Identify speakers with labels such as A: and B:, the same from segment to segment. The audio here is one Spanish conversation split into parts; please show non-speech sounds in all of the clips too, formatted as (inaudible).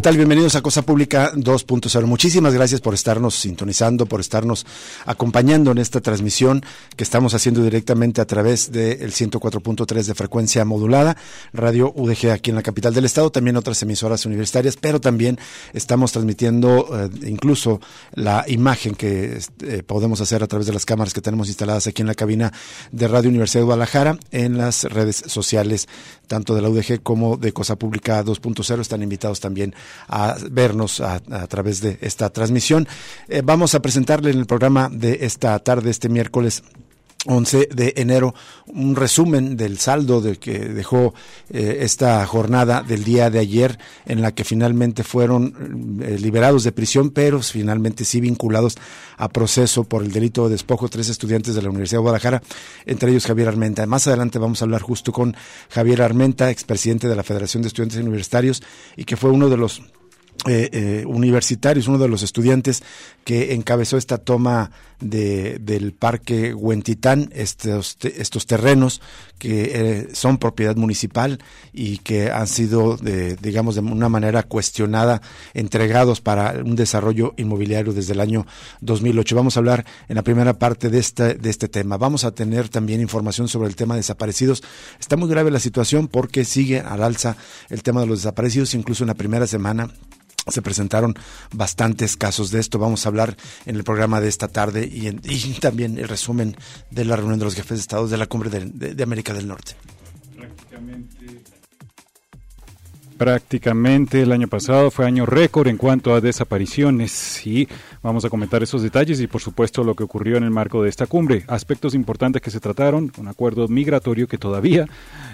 A: ¿Qué tal? Bienvenidos a Cosa Pública 2.0. Muchísimas gracias por estarnos sintonizando, por estarnos acompañando en esta transmisión que estamos haciendo directamente a través del 104.3 de frecuencia modulada, Radio UDG aquí en la capital del estado, también otras emisoras universitarias, pero también estamos transmitiendo eh, incluso la imagen que eh, podemos hacer a través de las cámaras que tenemos instaladas aquí en la cabina de Radio Universidad de Guadalajara en las redes sociales, tanto de la UDG como de Cosa Pública 2.0. Están invitados también a vernos a, través de esta transmisión. Eh, vamos a presentarle en el programa de esta tarde, este miércoles 11 de enero, un resumen del saldo de que dejó eh, esta jornada del día de ayer, en la que finalmente fueron eh, liberados de prisión, pero finalmente sí vinculados a proceso por el delito de despojo tres estudiantes de la Universidad de Guadalajara, entre ellos Javier Armenta. Más adelante vamos a hablar justo con Javier Armenta, expresidente de la Federación de Estudiantes Universitarios, y que fue uno de los eh, eh, universitarios, uno de los estudiantes que encabezó esta toma de, del Parque Huentitán, estos, estos terrenos que eh, son propiedad municipal y que han sido, de, digamos, de una manera cuestionada, entregados para un desarrollo inmobiliario desde el año 2008. Vamos a hablar en la primera parte de este, de este tema. Vamos a tener también información sobre el tema de desaparecidos. Está muy grave la situación porque sigue al alza el tema de los desaparecidos, incluso en la primera semana se presentaron bastantes casos de esto. Vamos a hablar en el programa de esta tarde y, (laughs) también el resumen de la reunión de los jefes de Estado de la Cumbre de, América del Norte.
B: Prácticamente el año pasado fue año récord en cuanto a desapariciones y vamos a comentar esos detalles y por supuesto lo que ocurrió en el marco de esta cumbre. Aspectos importantes que se trataron, un acuerdo migratorio que todavía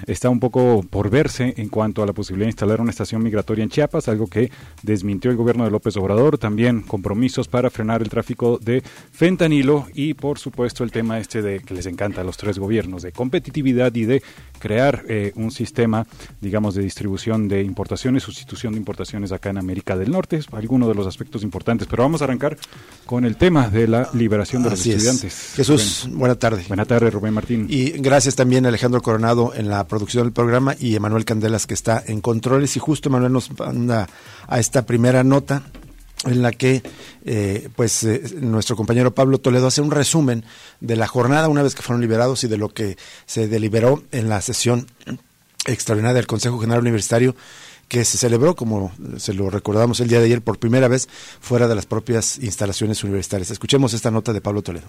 B: está un poco por verse en cuanto a la posibilidad de instalar una estación migratoria en Chiapas, algo que desmintió el gobierno de López Obrador, también compromisos para frenar el tráfico de fentanilo y por supuesto el tema este de que les encanta a los tres gobiernos de competitividad y de crear eh, un sistema digamos de distribución de importaciones, sustitución de importaciones acá en América del Norte, es alguno de los aspectos importantes. Pero vamos a arrancar con el tema de la liberación de los estudiantes.
A: Jesús, buena tarde.
B: Buena tarde, Rubén Martín.
A: Y gracias también a Alejandro Coronado en la producción del programa y Emanuel Candelas que está en controles. Y justo Emanuel nos manda a esta primera nota en la que eh, pues eh, nuestro compañero Pablo Toledo hace un resumen de la jornada una vez que fueron liberados y de lo que se deliberó en la sesión extraordinaria del Consejo General Universitario que se celebró, como se lo recordamos el día de ayer, por primera vez fuera de las propias instalaciones universitarias. Escuchemos esta nota de Pablo Toledo.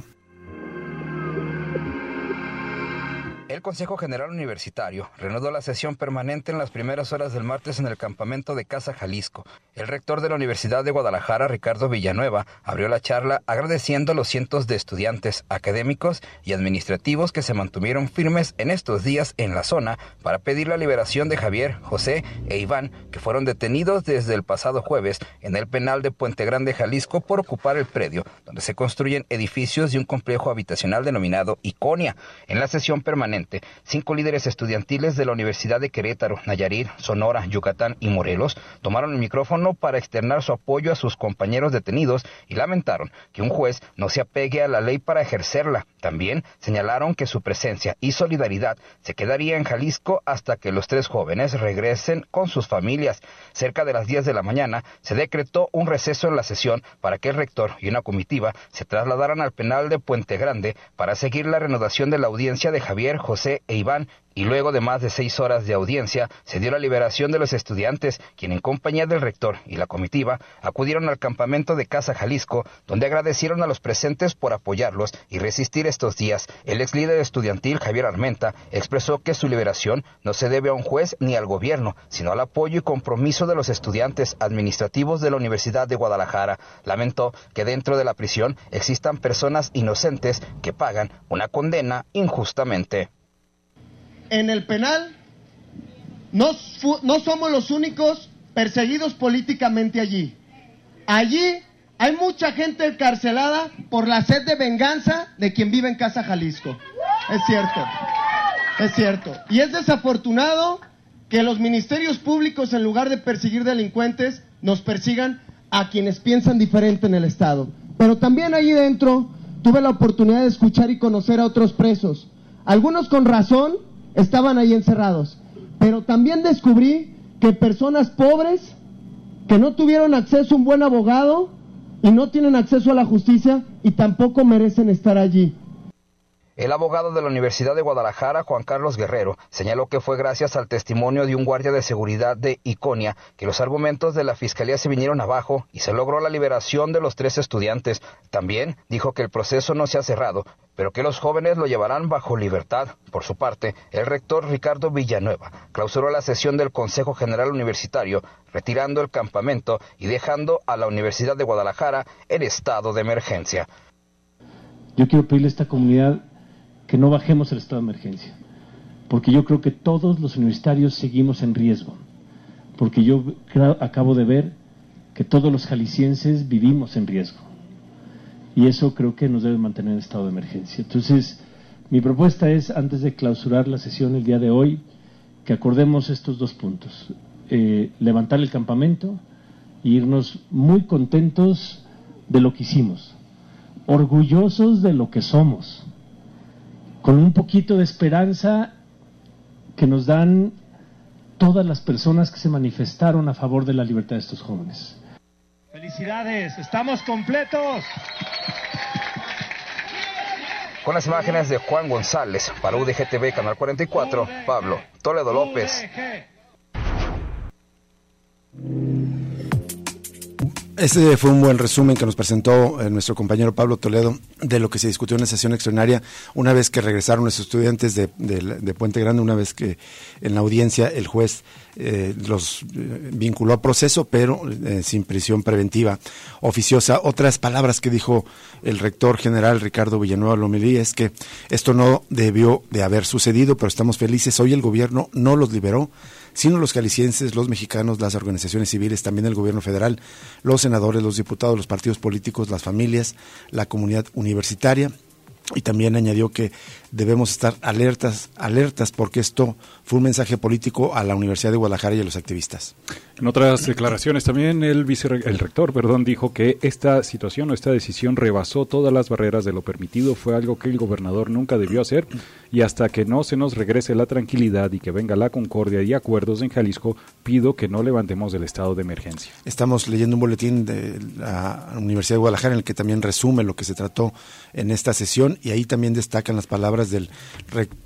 C: El Consejo General Universitario reanudó la sesión permanente en las primeras horas del martes en el campamento de Casa Jalisco. El rector de la Universidad de Guadalajara, Ricardo Villanueva, abrió la charla agradeciendo a los cientos de estudiantes, académicos y administrativos que se mantuvieron firmes en estos días en la zona para pedir la liberación de Javier, José e Iván, que fueron detenidos desde el pasado jueves en el penal de Puente Grande, Jalisco, por ocupar el predio donde se construyen edificios de un complejo habitacional denominado Iconia. En la sesión permanente, cinco líderes estudiantiles de la Universidad de Querétaro, Nayarit, Sonora, Yucatán y Morelos tomaron el micrófono para externar su apoyo a sus compañeros detenidos y lamentaron que un juez no se apegue a la ley para ejercerla. También señalaron que su presencia y solidaridad se quedaría en Jalisco hasta que los tres jóvenes regresen con sus familias. Cerca de las 10 de la mañana se decretó un receso en la sesión para que el rector y una comitiva se trasladaran al penal de Puente Grande para seguir la renovación de la audiencia de Javier José e Iván y luego de más de seis horas de audiencia se dio la liberación de los estudiantes, quien en compañía del rector y la comitiva acudieron al campamento de Casa Jalisco, donde agradecieron a los presentes por apoyarlos y resistir estos días. El ex líder estudiantil Javier Armenta expresó que su liberación no se debe a un juez ni al gobierno, sino al apoyo y compromiso de los estudiantes administrativos de la Universidad de Guadalajara. Lamentó que dentro de la prisión existan personas inocentes que pagan una condena injustamente
D: en el penal no, no somos los únicos perseguidos políticamente allí. Allí hay mucha gente encarcelada por la sed de venganza de quien vive en Casa Jalisco. Es cierto, es cierto. Y es desafortunado que los ministerios públicos, en lugar de perseguir delincuentes, nos persigan a quienes piensan diferente en el Estado. Pero también allí dentro tuve la oportunidad de escuchar y conocer a otros presos. Algunos con razón, estaban ahí encerrados. Pero también descubrí que personas pobres que no tuvieron acceso a un buen abogado y no tienen acceso a la justicia y tampoco merecen estar allí.
C: El abogado de la Universidad de Guadalajara, Juan Carlos Guerrero, señaló que fue gracias al testimonio de un guardia de seguridad de Iconia que los argumentos de la fiscalía se vinieron abajo y se logró la liberación de los tres estudiantes. También dijo que el proceso no se ha cerrado, pero que los jóvenes lo llevarán bajo libertad. Por su parte, el rector Ricardo Villanueva clausuró la sesión del Consejo General Universitario, retirando el campamento y dejando a la Universidad de Guadalajara en estado de emergencia.
E: Yo quiero pedirle a esta comunidad que no bajemos el estado de emergencia, porque yo creo que todos los universitarios seguimos en riesgo, porque yo acabo de ver que todos los jaliscienses vivimos en riesgo, y eso creo que nos debe mantener en estado de emergencia. Entonces, mi propuesta es, antes de clausurar la sesión el día de hoy, que acordemos estos dos puntos. Eh, levantar el campamento e irnos muy contentos de lo que hicimos, orgullosos de lo que somos con un poquito de esperanza que nos dan todas las personas que se manifestaron a favor de la libertad de estos jóvenes.
F: Felicidades, estamos completos.
C: Con las imágenes de Juan González para UDGTV Canal 44, Pablo Toledo López.
A: Este fue un buen resumen que nos presentó eh, nuestro compañero Pablo Toledo de lo que se discutió en la sesión extraordinaria una vez que regresaron los estudiantes de, Puente Grande, una vez que en la audiencia el juez eh, los eh, vinculó a proceso, pero sin prisión preventiva oficiosa. Otras palabras que dijo el rector general Ricardo Villanueva Lomelí es que esto no debió de haber sucedido, pero estamos felices. Hoy el gobierno no los liberó sino los calicienses, los mexicanos, las organizaciones civiles, también el gobierno federal, los senadores, los diputados, los partidos políticos, las familias, la comunidad universitaria. Y también añadió que debemos estar alertas, alertas porque esto fue un mensaje político a la Universidad de Guadalajara y a los activistas.
B: En otras declaraciones también el, vice, el rector perdón, dijo que esta situación o esta decisión rebasó todas las barreras de lo permitido, fue algo que el gobernador nunca debió hacer y hasta que no se nos regrese la tranquilidad y que venga la concordia y acuerdos en Jalisco, pido que no levantemos el estado de emergencia.
A: Estamos leyendo un boletín de la Universidad de Guadalajara en el que también resume lo que se trató en esta sesión y ahí también destacan las palabras del,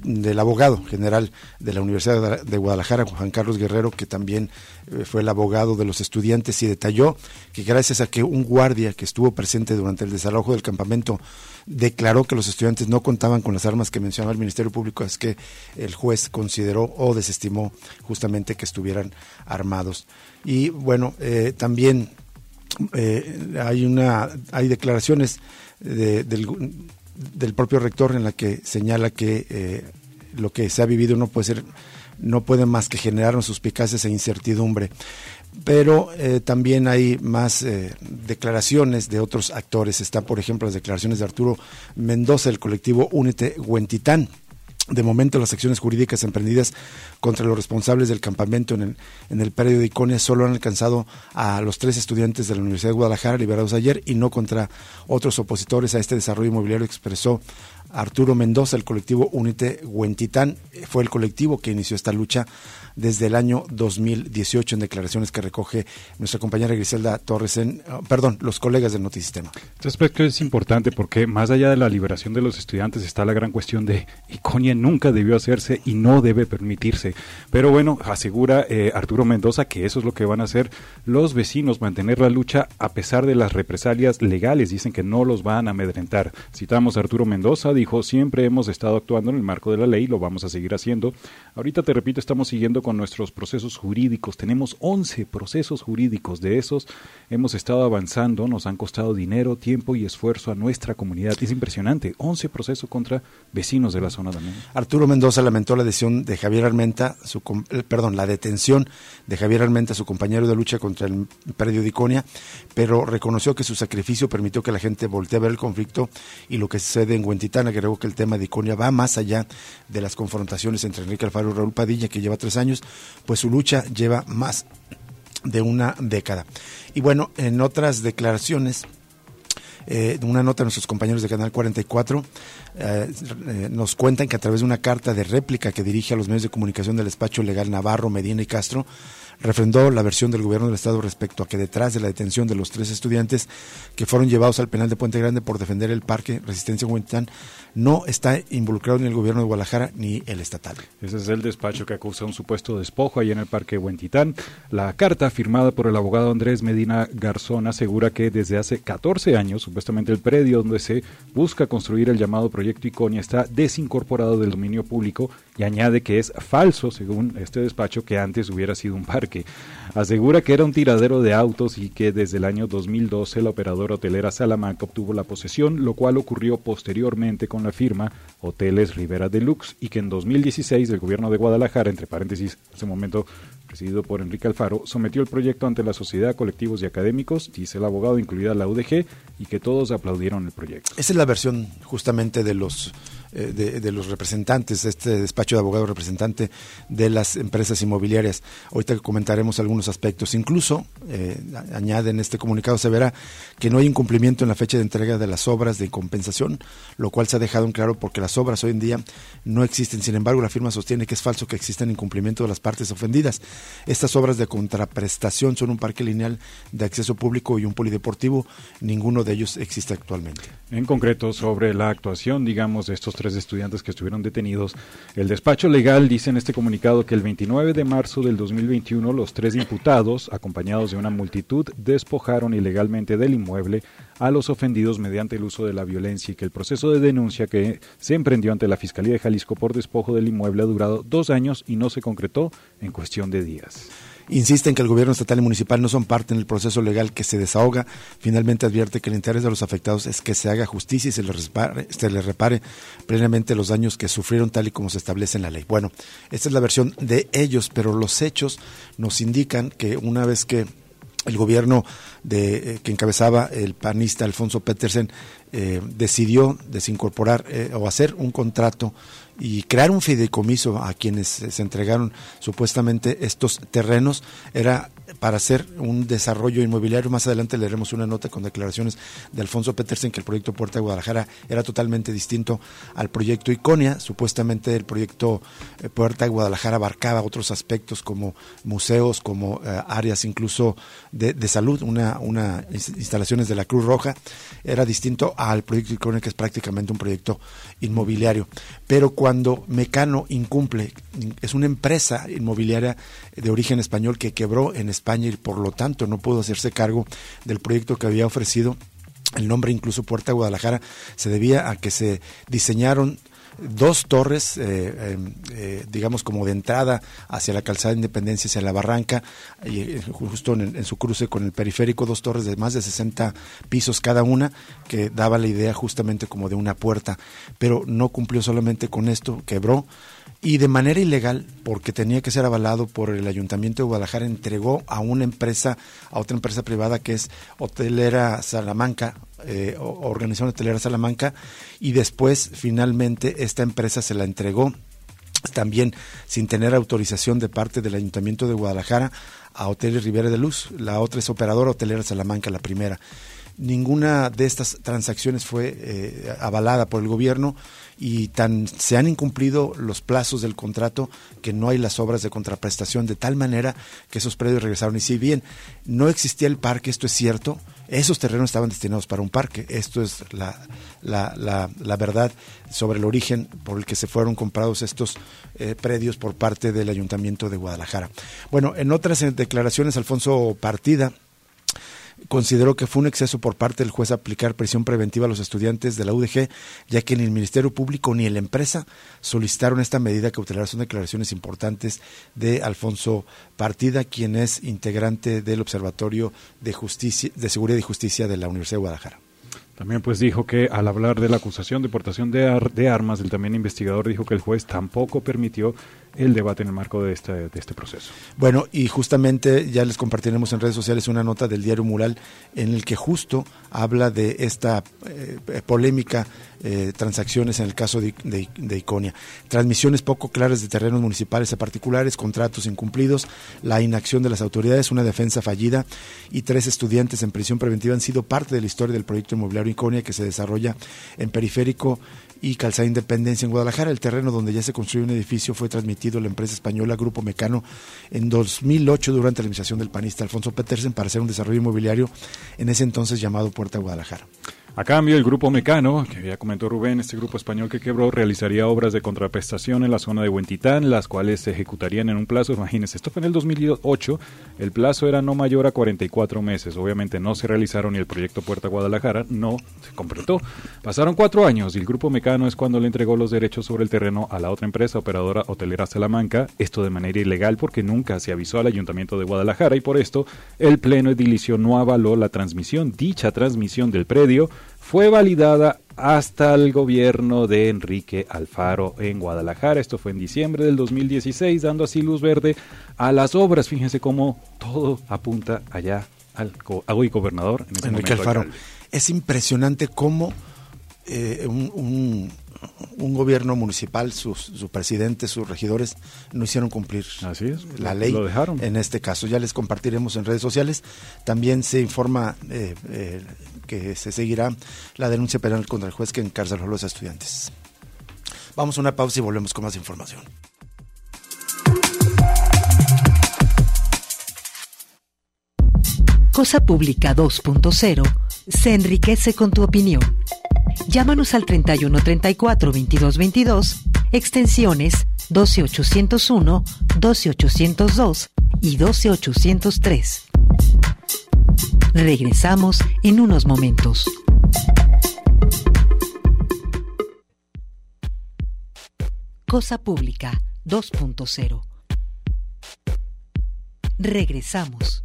A: del abogado general de la Universidad de Guadalajara, Juan Carlos Guerrero, que también eh, fue el abogado de los estudiantes y detalló que gracias a que un guardia que estuvo presente durante el desalojo del campamento declaró que los estudiantes no contaban con las armas que mencionaba el Ministerio Público, es que el juez consideró o desestimó justamente que estuvieran armados. Y bueno, eh, también eh, hay una hay declaraciones del, del, propio rector en la que señala que lo que se ha vivido no puede ser no puede más que generarnos suspicacias e incertidumbre. Pero eh, también hay más eh, declaraciones de otros actores. Están, por ejemplo, las declaraciones de Arturo Mendoza del colectivo Únete Huentitán. De momento, las acciones jurídicas emprendidas contra los responsables del campamento en el, en el de Iconia solo han alcanzado a los tres estudiantes de la Universidad de Guadalajara liberados ayer y no contra otros opositores a este desarrollo inmobiliario, expresó Arturo Mendoza, el colectivo Unite Huentitán, fue el colectivo que inició esta lucha desde el año 2018 en declaraciones que recoge nuestra compañera Griselda Torres en, ah, perdón, los colegas del Notisistema.
B: Este aspecto es importante porque más allá de la liberación de los estudiantes está la gran cuestión de Iconia nunca debió hacerse y no debe permitirse. Pero bueno, asegura eh, Arturo Mendoza que eso es lo que van a hacer los vecinos, mantener la lucha a pesar de las represalias legales. Dicen que no los van a amedrentar. Citamos a Arturo Mendoza, dijo, siempre hemos estado actuando en el marco de la ley, lo vamos a seguir haciendo. Ahorita te repito, estamos siguiendo con nuestros procesos jurídicos. Tenemos 11 procesos jurídicos. De esos hemos estado avanzando, nos han costado dinero, tiempo y esfuerzo a nuestra comunidad. Es impresionante. 11 procesos contra vecinos de la zona también.
A: Arturo Mendoza lamentó la decisión de Javier Armenta, su, eh, perdón, la detención de Javier Armenta, su compañero de lucha contra el predio de Iconia, pero reconoció que su sacrificio permitió que la gente voltee a ver el conflicto y lo que sucede en Huentitán. Agregó que el tema de Iconia va más allá de las confrontaciones entre Enrique Alfaro y Raúl Padilla, que lleva tres años, pues su lucha lleva más de una década. Y bueno, en otras declaraciones, eh, una nota de nuestros compañeros de Canal 44 eh, eh, nos cuentan que a través de una carta de réplica que dirige a los medios de comunicación del despacho legal Navarro, Medina y Castro, refrendó la versión del gobierno del Estado respecto a que detrás de la detención de los tres estudiantes que fueron llevados al penal de Puente Grande por defender el parque Resistencia Huentitán no está involucrado ni el gobierno de Guadalajara ni el estatal.
B: Ese es el despacho que acusa un supuesto despojo ahí en el parque Huentitán. La carta firmada por el abogado Andrés Medina Garzón asegura que desde hace 14 años, supuestamente el predio donde se busca construir el llamado proyecto Iconia está desincorporado del dominio público y añade que es falso, según este despacho, que antes hubiera sido un parque. Asegura que era un tiradero de autos y que desde el año 2012 la operadora hotelera Salamanca obtuvo la posesión, lo cual ocurrió posteriormente con la firma Hoteles Rivera Deluxe y que en 2016 el gobierno de Guadalajara, entre paréntesis, en ese momento presidido por Enrique Alfaro, sometió el proyecto ante la sociedad, colectivos y académicos, dice el abogado, incluida la UDG, y que todos aplaudieron el proyecto.
A: Esa es la versión justamente de los eh, de, los representantes, este despacho de abogado representante de las empresas inmobiliarias. Ahorita comentaremos algunos aspectos. Incluso, eh, añade en este comunicado, se verá que no hay incumplimiento en la fecha de entrega de las obras de compensación, lo cual se ha dejado en claro porque las obras hoy en día no existen. Sin embargo, la firma sostiene que es falso que existan incumplimiento de las partes ofendidas. Estas obras de contraprestación son un parque lineal de acceso público y un polideportivo. Ninguno de ellos existe actualmente.
B: En concreto, sobre la actuación, digamos, de estos tres estudiantes que estuvieron detenidos. El despacho legal dice en este comunicado que el 29 de marzo del 2021 los tres imputados, acompañados de una multitud, despojaron ilegalmente del inmueble a los ofendidos mediante el uso de la violencia y que el proceso de denuncia que se emprendió ante la Fiscalía de Jalisco por despojo del inmueble ha durado dos años y no se concretó en cuestión de días.
A: Insiste en que el gobierno estatal y municipal no son parte en el proceso legal que se desahoga. Finalmente advierte que el interés de los afectados es que se haga justicia y se les repare, se les repare plenamente los daños que sufrieron tal y como se establece en la ley. Bueno, esta es la versión de ellos, pero los hechos nos indican que una vez que el gobierno de, eh, que encabezaba el panista Alfonso Petersen eh, decidió desincorporar eh, o hacer un contrato y crear un fideicomiso a quienes se entregaron supuestamente estos terrenos era para hacer un desarrollo inmobiliario. Más adelante leeremos una nota con declaraciones de Alfonso Petersen que el proyecto Puerta de Guadalajara era totalmente distinto al proyecto Iconia. Supuestamente el proyecto eh, Puerta de Guadalajara abarcaba otros aspectos como museos, como eh, áreas incluso de, salud, una, una instalaciones de la Cruz Roja. Era distinto al proyecto Iconia que es prácticamente un proyecto inmobiliario. Pero cuando Mecano incumple, es una empresa inmobiliaria de origen español que quebró en España y por lo tanto no pudo hacerse cargo del proyecto que había ofrecido. El nombre incluso Puerta Guadalajara se debía a que se diseñaron dos torres, eh, em, eh, digamos como de entrada hacia la calzada de Independencia, hacia la barranca, y eh, justo en, su cruce con el periférico, dos torres de más de 60 pisos cada una, que daba la idea justamente como de una puerta, pero no cumplió solamente con esto, quebró y de manera ilegal, porque tenía que ser avalado por el Ayuntamiento de Guadalajara, entregó a una empresa, a otra empresa privada que es Hotelera Salamanca, eh, Organización Hotelera Salamanca, y después finalmente esta empresa se la entregó también sin tener autorización de parte del Ayuntamiento de Guadalajara a Hoteles Rivera de Luz. La otra es Operadora Hotelera Salamanca, la primera. ninguna de estas transacciones fue eh, avalada por el gobierno y tan se han incumplido los plazos del contrato que no hay las obras de contraprestación de tal manera que esos predios regresaron y si bien no existía el parque, esto es cierto, esos terrenos estaban destinados para un parque. Esto es la, la, la, verdad sobre el origen por el que se fueron comprados estos eh, predios por parte del Ayuntamiento de Guadalajara. Bueno, en otras eh, declaraciones, Alfonso Partida, consideró que fue un exceso por parte del juez aplicar prisión preventiva a los estudiantes de la UDG, ya que ni el Ministerio Público ni la empresa solicitaron esta medida cautelar. Son declaraciones importantes de Alfonso Partida, quien es integrante del Observatorio de, Justicia, de Seguridad y Justicia de la Universidad de Guadalajara.
B: También pues dijo que al hablar de la acusación de portación de, de armas, el también investigador dijo que el juez tampoco permitió el debate en el marco de este, de este proceso.
A: Bueno, y justamente ya les compartiremos en redes sociales una nota del diario Mural en el que justo habla de esta eh, polémica eh, transacciones en el caso de, de, Iconia. Transmisiones poco claras de terrenos municipales a particulares, contratos incumplidos, la inacción de las autoridades, una defensa fallida y tres estudiantes en prisión preventiva han sido parte de la historia del proyecto inmobiliario Iconia que se desarrolla en periférico y Calzada Independencia en Guadalajara. El terreno donde ya se construyó un edificio fue transmitido a la empresa española Grupo Mecano en 2008 durante la administración del panista Alfonso Petersen para hacer un desarrollo inmobiliario en ese entonces llamado Puerta Guadalajara.
B: A cambio, el grupo Mecano, que ya comentó Rubén, este grupo español que quebró, realizaría obras de contraprestación en la zona de Huentitán, las cuales se ejecutarían en un plazo, imagínense, esto fue en el 2008, el plazo era no mayor a 44 meses, obviamente no se realizaron y el proyecto Puerta Guadalajara no se completó. Pasaron cuatro años y el grupo Mecano es cuando le entregó los derechos sobre el terreno a la otra empresa operadora hotelera Salamanca, esto de manera ilegal porque nunca se avisó al ayuntamiento de Guadalajara y por esto el Pleno Edilicio no avaló la transmisión, dicha transmisión del predio, fue validada hasta el gobierno de Enrique Alfaro en Guadalajara. Esto fue en diciembre del 2016, dando así luz verde a las obras. Fíjense cómo todo apunta allá al hoy gobernador.
A: Enrique Alfaro. Es impresionante cómo eh, un, un gobierno municipal, sus, su presidente, sus regidores no hicieron cumplir la ley en este caso. Ya les compartiremos en redes sociales. También se informa eh, eh, que se seguirá la denuncia penal contra el juez que encarceló a los estudiantes. Vamos a una pausa y volvemos con más información.
G: Cosa Pública 2.0 se enriquece con tu opinión. Llámanos al 31 34 22 22, extensiones 12801, 12802 y 12803. Regresamos en unos momentos. Cosa Pública 2.0. Regresamos.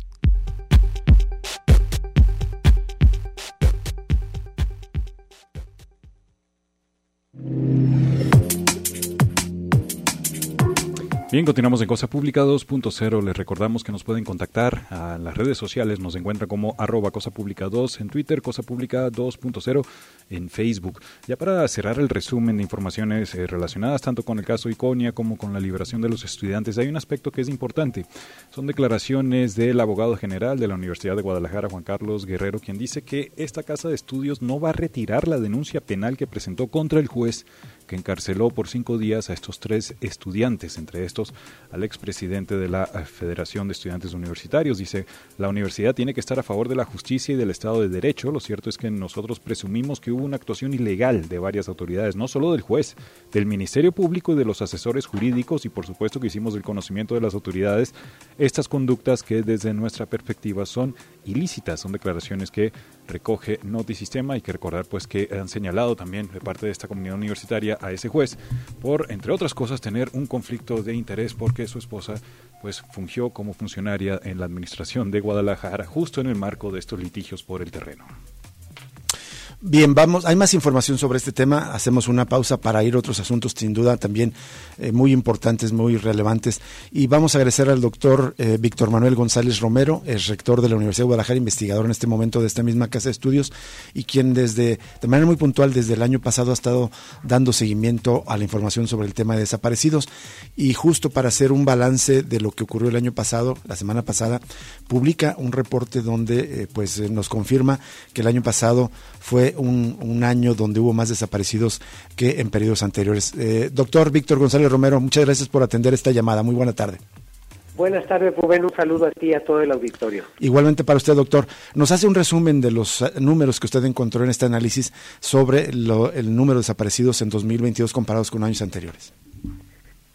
B: Bien, continuamos en Cosa Pública 2.0. Les recordamos que nos pueden contactar a las redes sociales. Nos encuentra como arroba Cosa Pública 2 en Twitter, Cosa Pública 2.0 en Facebook. Ya para cerrar el resumen de informaciones eh, relacionadas tanto con el caso Iconia como con la liberación de los estudiantes, hay un aspecto que es importante. Son declaraciones del abogado general de la Universidad de Guadalajara, Juan Carlos Guerrero, quien dice que esta casa de estudios no va a retirar la denuncia penal que presentó contra el juez que encarceló por cinco días a estos tres estudiantes, entre estos al expresidente de la eh, Federación de Estudiantes Universitarios. Dice, la universidad tiene que estar a favor de la justicia y del Estado de Derecho. Lo cierto es que nosotros presumimos que hubo una actuación ilegal de varias autoridades, no solo del juez, del Ministerio Público y de los asesores jurídicos y por supuesto que hicimos el conocimiento de las autoridades estas conductas que desde nuestra perspectiva son ilícitas. Son declaraciones que recoge Notisistema. Hay que recordar pues que han señalado también de parte de esta comunidad universitaria a ese juez por, entre otras cosas, tener un conflicto de interés porque su esposa pues fungió como funcionaria en la administración de Guadalajara justo en el marco de estos litigios por el terreno.
A: Bien, vamos, hay más información sobre este tema, hacemos una pausa para ir a otros asuntos sin duda también eh, muy importantes, muy relevantes. Y vamos a agradecer al doctor eh, Víctor Manuel González Romero, es rector de la Universidad de Guadalajara, investigador en este momento de esta misma casa de estudios y quien desde, de manera muy puntual desde el año pasado ha estado dando seguimiento a la información sobre el tema de desaparecidos. Y justo para hacer un balance de lo que ocurrió el año pasado, la semana pasada, publica un reporte donde eh, pues nos confirma que el año pasado fue un, año donde hubo más desaparecidos que en periodos anteriores. Eh, doctor Víctor González Romero, muchas gracias por atender esta llamada. Muy buena tarde.
H: Buenas tardes, Rubén. Un saludo a ti y a todo el auditorio.
A: Igualmente para usted, doctor. Nos hace un resumen de los eh, números que usted encontró en este análisis sobre el número de desaparecidos en 2022 comparados con años anteriores.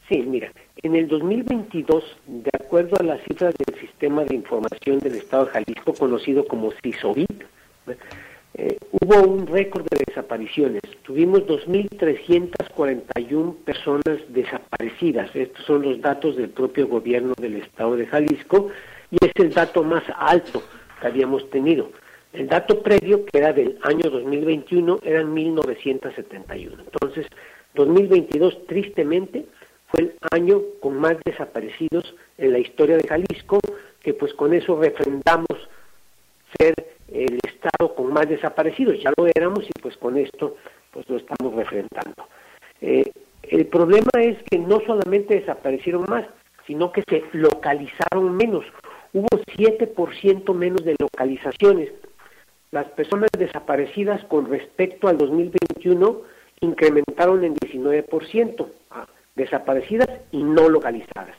H: Sí, mira, en el 2022, de acuerdo a las cifras del Sistema de Información del Estado de Jalisco, conocido como CISOBIT, eh, hubo un récord de desapariciones. Tuvimos 2.341 personas desaparecidas. Estos son los datos del propio gobierno del estado de Jalisco y es el dato más alto que habíamos tenido. El dato previo, que era del año 2021, eran 1.971. Entonces, 2022, tristemente, fue el año con más desaparecidos en la historia de Jalisco, que pues con eso refrendamos ser el estado con más desaparecidos, ya lo éramos y pues con esto pues lo estamos refrendando. Eh, el problema es que no solamente desaparecieron más, sino que se localizaron menos. Hubo 7% menos de localizaciones. Las personas desaparecidas con respecto al 2021 incrementaron en 19%, ah, desaparecidas y no localizadas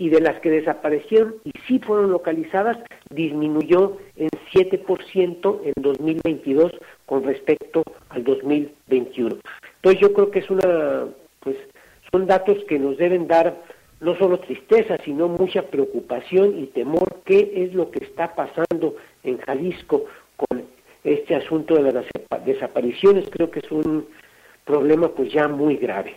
H: y de las que desaparecieron y sí fueron localizadas, disminuyó en 7% en 2022 con respecto al 2021. Entonces yo creo que es una, pues son datos que nos deben dar no solo tristeza, sino mucha preocupación y temor qué es lo que está pasando en Jalisco con este asunto de las desapariciones. Creo que es un problema pues ya muy grave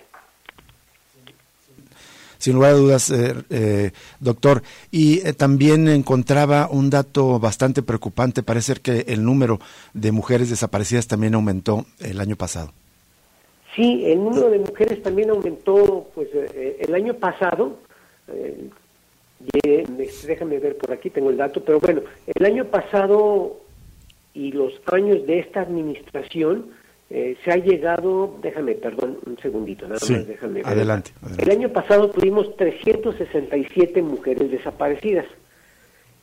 A: sin lugar a dudas, eh, eh, doctor. Y eh, también encontraba un dato bastante preocupante. Parece que el número de mujeres desaparecidas también aumentó el año pasado.
H: Sí, el número de mujeres también aumentó, pues el año pasado. déjame ver por aquí, tengo el dato, pero bueno, el año pasado y los años de esta administración eh, se ha llegado, déjame, perdón, un segundito, nada más, déjame ver.
A: Adelante,
H: El año pasado tuvimos 367 mujeres desaparecidas.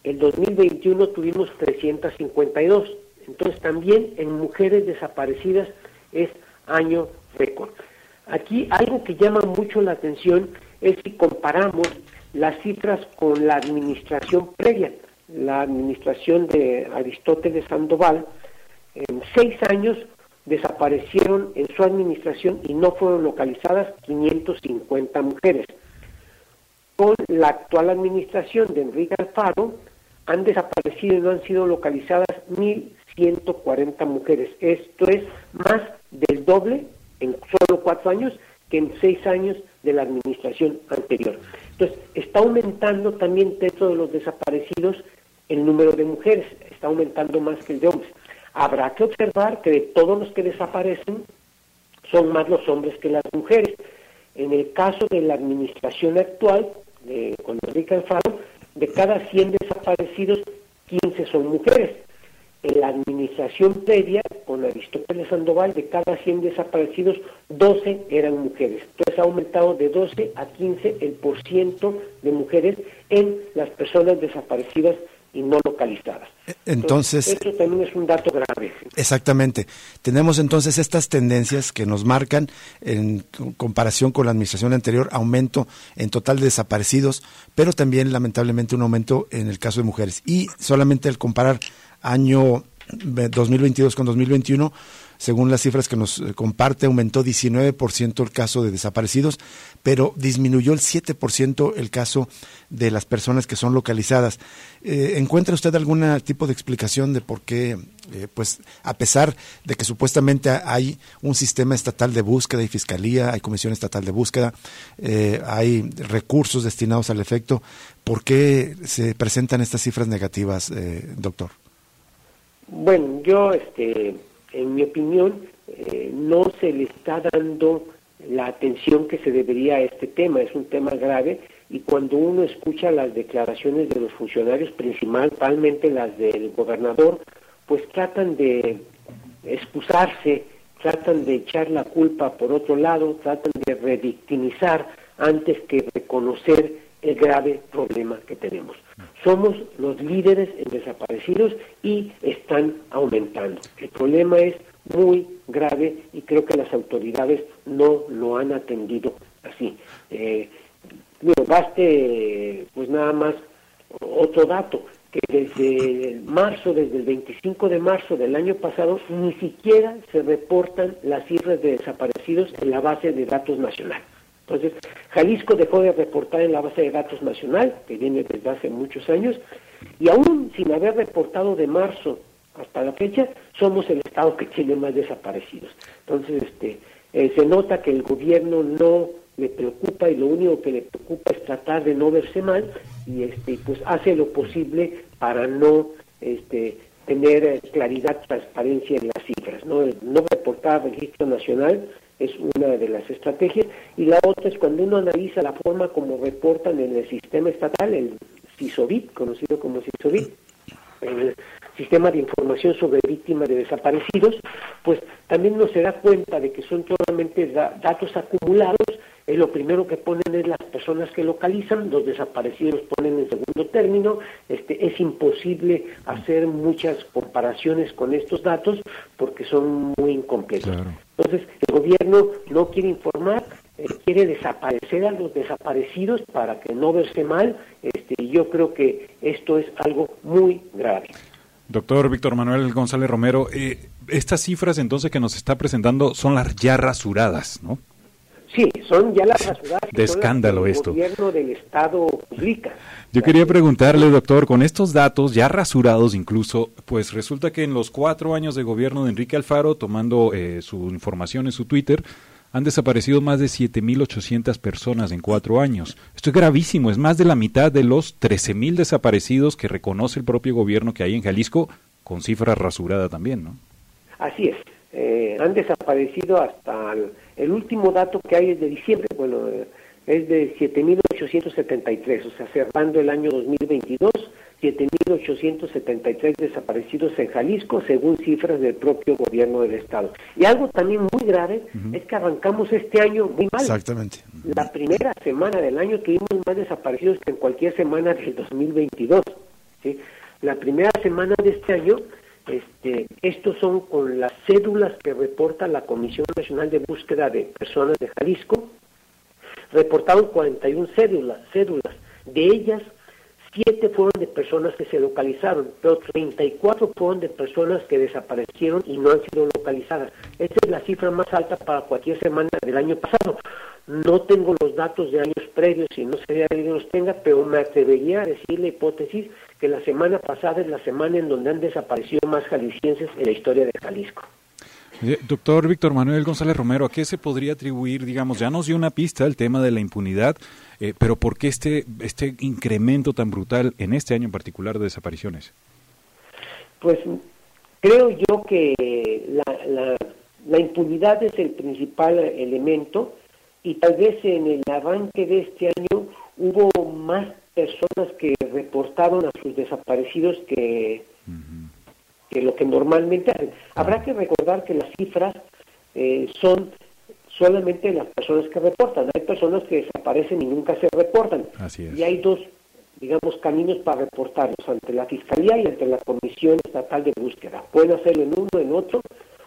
H: El 2021 tuvimos 352. Entonces también en mujeres desaparecidas es año récord. Aquí algo que llama mucho la atención es si comparamos las cifras con la administración previa, la administración de Aristóteles Sandoval, en seis años desaparecieron en su administración y no fueron localizadas 550 mujeres. Con la actual administración de Enrique Alfaro han desaparecido y no han sido localizadas 1.140 mujeres. Esto es más del doble en solo cuatro años que en seis años de la administración anterior. Entonces, está aumentando también dentro de los desaparecidos el número de mujeres, está aumentando más que el de hombres. Habrá que observar que de todos los que desaparecen son más los hombres que las mujeres. En el caso de la administración actual, de, con Enrique Alfaro, de cada 100 desaparecidos, 15 son mujeres. En la administración previa, con Aristóteles Sandoval, de cada 100 desaparecidos, 12 eran mujeres. Entonces ha aumentado de 12 a 15 el porciento de mujeres en las personas desaparecidas y no localizadas.
A: E, entonces,
H: esto también es un dato grave.
A: Exactamente. Tenemos entonces estas tendencias que nos marcan en comparación con la administración anterior, aumento en total de desaparecidos, pero también lamentablemente un aumento en el caso de mujeres. Y solamente al comparar año 2022 con 2021, según las cifras que nos eh, comparte, aumentó 19% el caso de desaparecidos, pero disminuyó el 7% el caso de las personas que son localizadas. Eh, ¿Encuentra usted algún tipo de explicación de por qué, eh, pues, a pesar de que supuestamente hay un sistema estatal de búsqueda y fiscalía, hay comisión estatal de búsqueda, hay recursos destinados al efecto, ¿por qué se presentan estas cifras negativas, doctor?
H: Bueno, yo este, en mi opinión, eh, no se le está dando la atención que se debería a este tema. Es un tema grave y cuando uno escucha las declaraciones de los funcionarios, principalmente las del gobernador, pues tratan de excusarse, tratan de echar la culpa por otro lado, tratan de revictimizar antes que reconocer el grave problema que tenemos. Somos los líderes en desaparecidos y están aumentando. El problema es muy grave y creo que las autoridades no lo han atendido así. Eh, baste pues nada más otro dato, que desde marzo, desde el 25 de marzo del año pasado, ni siquiera se reportan las cifras de desaparecidos en la base de datos nacional. Entonces, Jalisco dejó de reportar en la base de datos nacional, que viene desde hace muchos años, y aún sin haber reportado de marzo hasta la fecha, somos el estado que tiene más desaparecidos. Entonces, este, eh, se nota que el gobierno no le preocupa y lo único que le preocupa es tratar de no verse mal y este pues hace lo posible para no este tener eh, claridad, transparencia en las cifras, no no reportar registro nacional es una de las estrategias y la otra es cuando uno analiza la forma como reportan en el sistema estatal, el CISOBIT, conocido como CISOBIT, sistema de información sobre víctimas de desaparecidos, pues también uno se da cuenta de que son solamente datos acumulados eh, lo primero que ponen es las personas que localizan, los desaparecidos ponen en segundo término, este, es imposible hacer muchas comparaciones con estos datos porque son muy incompletos. Entonces, el gobierno no quiere informar, eh, quiere desaparecer a los desaparecidos para que no verse mal, este, y yo creo que esto es algo muy grave.
B: Doctor Víctor Manuel González Romero, eh, estas cifras entonces que nos está presentando son las ya rasuradas, ¿no?
H: Sí, son ya las rasuradas
B: de escándalo
H: el
B: esto.
H: gobierno del Estado publica.
B: Yo quería preguntarle, doctor, con estos datos ya rasurados incluso, pues resulta que en los cuatro años de gobierno de Enrique Alfaro, tomando eh, su información en su Twitter, han desaparecido más de 7.800 personas en cuatro años. Esto es gravísimo, es más de la mitad de los 13.000 desaparecidos que reconoce el propio gobierno que hay en Jalisco, con cifra rasurada también, ¿no?
H: Así es. Eh, han desaparecido hasta el, último dato que hay es de diciembre, bueno, eh, es de 7.873, o sea, cerrando el año 2022, 7.873 desaparecidos en Jalisco, según cifras del propio gobierno del Estado. Y algo también muy grave es que arrancamos este año muy mal.
A: Exactamente.
H: La primera semana del año tuvimos más desaparecidos que en cualquier semana del 2022. ¿sí? La primera semana de este año este, estos son con las cédulas que reporta la Comisión Nacional de Búsqueda de Personas de Jalisco. Reportaron 41 cédulas, cédulas. De ellas, 7 fueron de personas que se localizaron, pero 34 fueron de personas que desaparecieron y no han sido localizadas. Esta es la cifra más alta para cualquier semana del año pasado. No tengo los datos de años previos y no sé si alguien los tenga, pero me atrevería a decir la hipótesis que la semana pasada es la semana en donde han desaparecido más jaliscienses en la historia de Jalisco.
B: Eh, doctor Víctor Manuel González Romero, ¿a qué se podría atribuir, digamos, ya nos dio una pista el tema de la impunidad, eh, pero ¿por qué este, este incremento tan brutal en este año en particular de desapariciones?
H: Pues creo yo que la, la impunidad es el principal elemento y tal vez en el arranque de este año hubo más personas que reportaron a sus desaparecidos que, que lo que normalmente hacen. Habrá que recordar que las cifras eh, son solamente las personas que reportan. Hay personas que desaparecen y nunca se reportan. Y hay dos, digamos, caminos para reportarlos, ante la Fiscalía y ante la Comisión Estatal de Búsqueda. Pueden hacerlo en uno, en otro,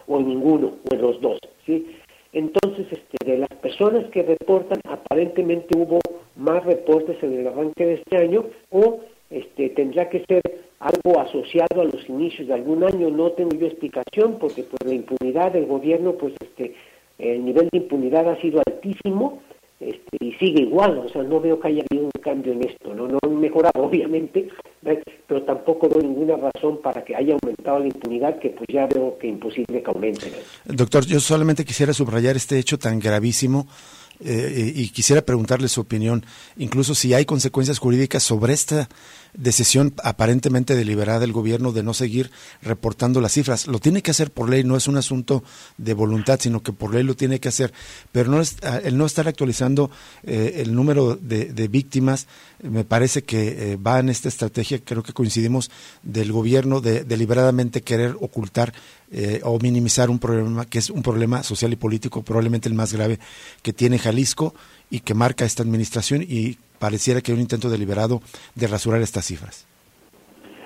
H: o en ninguno, o en los dos. ¿sí? Entonces, este, de las personas que reportan, aparentemente hubo más reportes en el arranque de este año o este, tendrá que ser algo asociado a los inicios de algún año. No tengo yo explicación porque por la impunidad del gobierno, pues este, el nivel de impunidad ha sido altísimo este, y sigue igual, o sea, no veo que haya habido un cambio en esto, no, no han mejorado (laughs) obviamente, pero tampoco veo ninguna razón para que haya aumentado la impunidad, que pues ya veo que imposible que aumente.
A: Doctor, yo solamente quisiera subrayar este hecho tan gravísimo eh, y quisiera preguntarle su opinión, incluso si hay consecuencias jurídicas sobre esta decisión aparentemente deliberada del gobierno de no seguir reportando las cifras. Lo tiene que hacer por ley, no es un asunto de voluntad, sino que por ley lo tiene que hacer. Pero no es, el no estar actualizando eh, el número de, víctimas, me parece que eh, va en esta estrategia, creo que coincidimos, del gobierno de deliberadamente querer ocultar eh, o minimizar un problema que es un problema social y político, probablemente el más grave que tiene Jalisco y que marca esta administración y pareciera que hay un intento deliberado de rasurar estas cifras.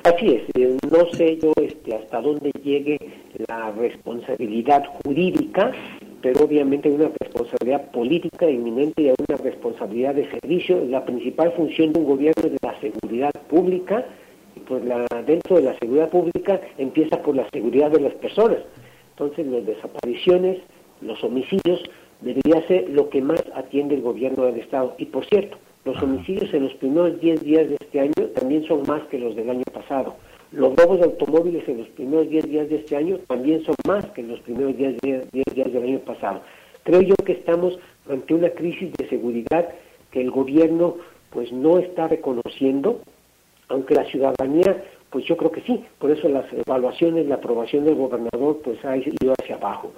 H: Así es, eh, no sé yo este, hasta dónde llegue la responsabilidad jurídica, pero obviamente hay una responsabilidad política inminente y hay una responsabilidad de servicio. La principal función de un gobierno es la seguridad pública, y pues la, dentro de la seguridad pública empieza por la seguridad de las personas. Entonces las desapariciones, los homicidios, debería ser lo que más atiende el gobierno del Estado. Y por cierto, los homicidios en los primeros 10 días de este año también son más que los del año pasado. Los robos de automóviles en los primeros 10 días de este año también son más que en los primeros 10 días, días del año pasado. Creo yo que estamos ante una crisis de seguridad que el gobierno pues no está reconociendo, aunque la ciudadanía pues yo creo que sí, por eso las evaluaciones, la aprobación del gobernador pues ha ido hacia abajo.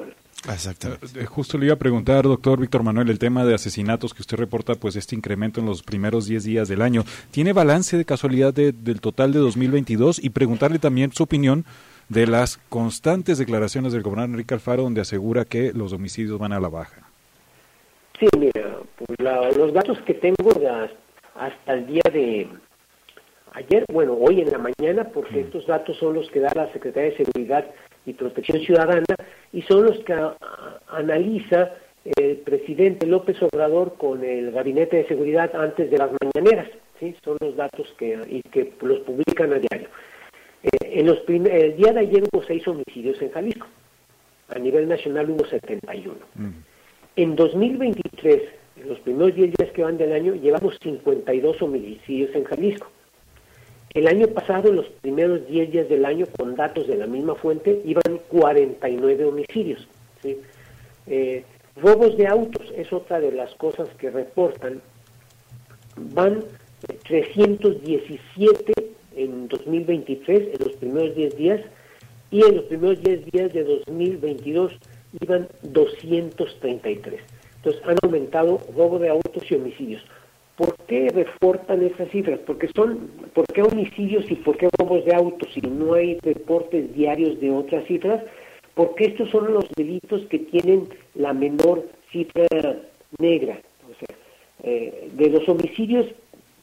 B: Exactamente. Eh, justo le iba a preguntar, doctor Víctor Manuel, el tema de asesinatos que usted reporta, pues este incremento en los primeros 10 días del año. ¿Tiene balance de casualidad del total de 2022? Y preguntarle también su opinión de las constantes declaraciones del gobernador Enrique Alfaro, donde asegura que los homicidios van a la baja.
H: Sí, mira, pues los datos que tengo hasta el día de ayer, bueno, hoy en la mañana, porque mm. estos datos son los que da la Secretaría de Seguridad y Protección Ciudadana y son los que analiza el presidente López Obrador con el Gabinete de Seguridad antes de las mañaneras. ¿sí? Son los datos que, y que los publican a diario. Eh, en los el día de ayer hubo seis homicidios en Jalisco. A nivel nacional hubo 71. Mm. En 2023, en los primeros 10 días que van del año, llevamos 52 homicidios en Jalisco. El año pasado, en los primeros 10 días del año, con datos de la misma fuente, iban 49 homicidios. Eh, robos de autos es otra de las cosas que reportan. Van 317 en 2023, en los primeros 10 días, y en los primeros 10 días de 2022 iban 233. Entonces han aumentado robo de autos y homicidios. ¿Por qué reportan esas cifras? Porque son, ¿por qué homicidios y por qué robos de autos si no hay reportes diarios de otras cifras? Porque estos son los delitos que tienen la menor cifra negra. O sea, eh, de los homicidios,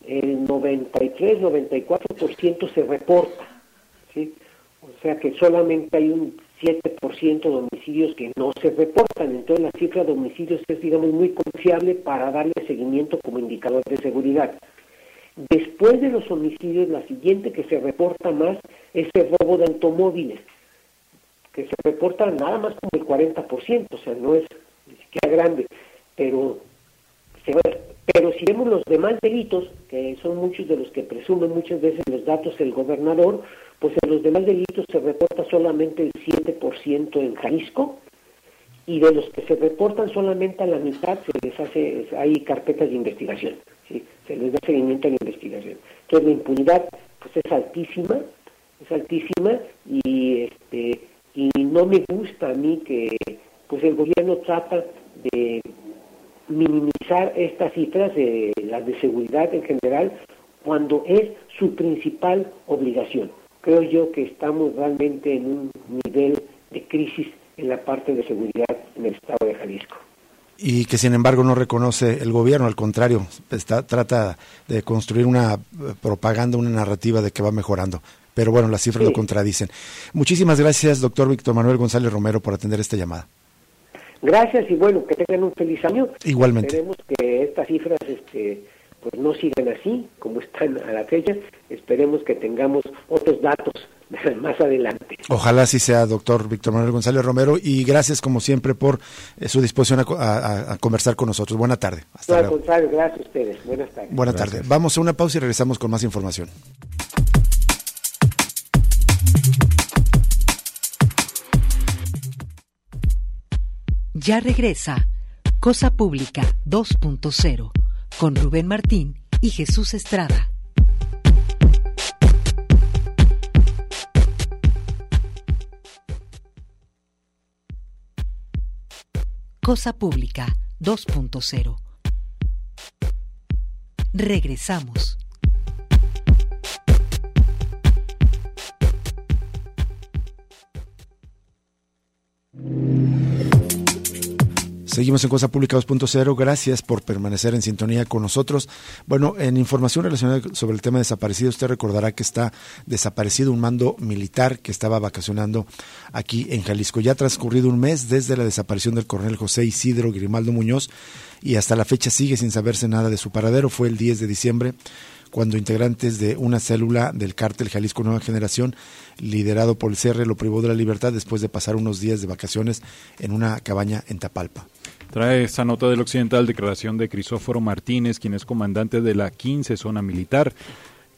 H: el 93-94% se reporta. O sea que solamente hay un 7% de homicidios que no se reportan. Entonces la cifra de homicidios es, digamos, muy confiable para darle seguimiento como indicador de seguridad. Después de los homicidios, la siguiente que se reporta más es el robo de automóviles, que se reporta nada más como el 40%, o sea, no es ni siquiera grande, pero pero si vemos los demás delitos, que son muchos de los que presumen muchas veces los datos el gobernador, pues en los demás delitos se reporta solamente el 7% en Jalisco y de los que se reportan solamente a la mitad se les hace, hay carpetas de investigación, ¿sí? se les da seguimiento a la investigación. Entonces la impunidad pues es altísima, es altísima y este y no me gusta a mí que pues el gobierno trata de minimizar estas cifras de las de seguridad en general cuando es su principal obligación creo yo que estamos realmente en un nivel de crisis en la parte de seguridad en el estado de Jalisco.
A: Y que sin embargo no reconoce el gobierno, al contrario, está, trata de construir una eh, propaganda, una narrativa de que va mejorando. Pero bueno, las cifras lo contradicen. Muchísimas gracias, doctor Víctor Manuel González Romero, por atender esta llamada.
H: Gracias y bueno, que tengan un feliz año.
A: Igualmente.
H: Esperemos que estas cifras este, pues no sigan así como están a la fecha. Esperemos que tengamos otros datos (laughs) más adelante.
A: Ojalá así sea, doctor Víctor Manuel González Romero, y gracias como siempre por eh, su disposición a, conversar con nosotros. Buena tarde.
H: Hasta no, gracias a ustedes. Buenas tardes.
A: Buenas tardes. Vamos a una pausa y regresamos con más información.
G: Ya regresa Cosa Pública 2.0 con Rubén Martín y Jesús Estrada. Cosa Pública 2.0. Regresamos.
A: Seguimos en Cosa Pública 2.0. Gracias por permanecer en sintonía con nosotros. Bueno, en información relacionada sobre el tema desaparecido, usted recordará que está desaparecido un mando militar que estaba vacacionando aquí en Jalisco. Ya ha transcurrido un mes desde la desaparición del coronel José Isidro Grimaldo Muñoz y hasta la fecha sigue sin saberse nada de su paradero. Fue el 10 de diciembre cuando integrantes de una célula del cártel Jalisco Nueva Generación, liderado por el CR, lo privó de la libertad después de pasar unos días de vacaciones en una cabaña en Tapalpa.
B: Trae esta nota del Occidental declaración de Crisóforo Martínez, quien es comandante de la 15 Zona Militar.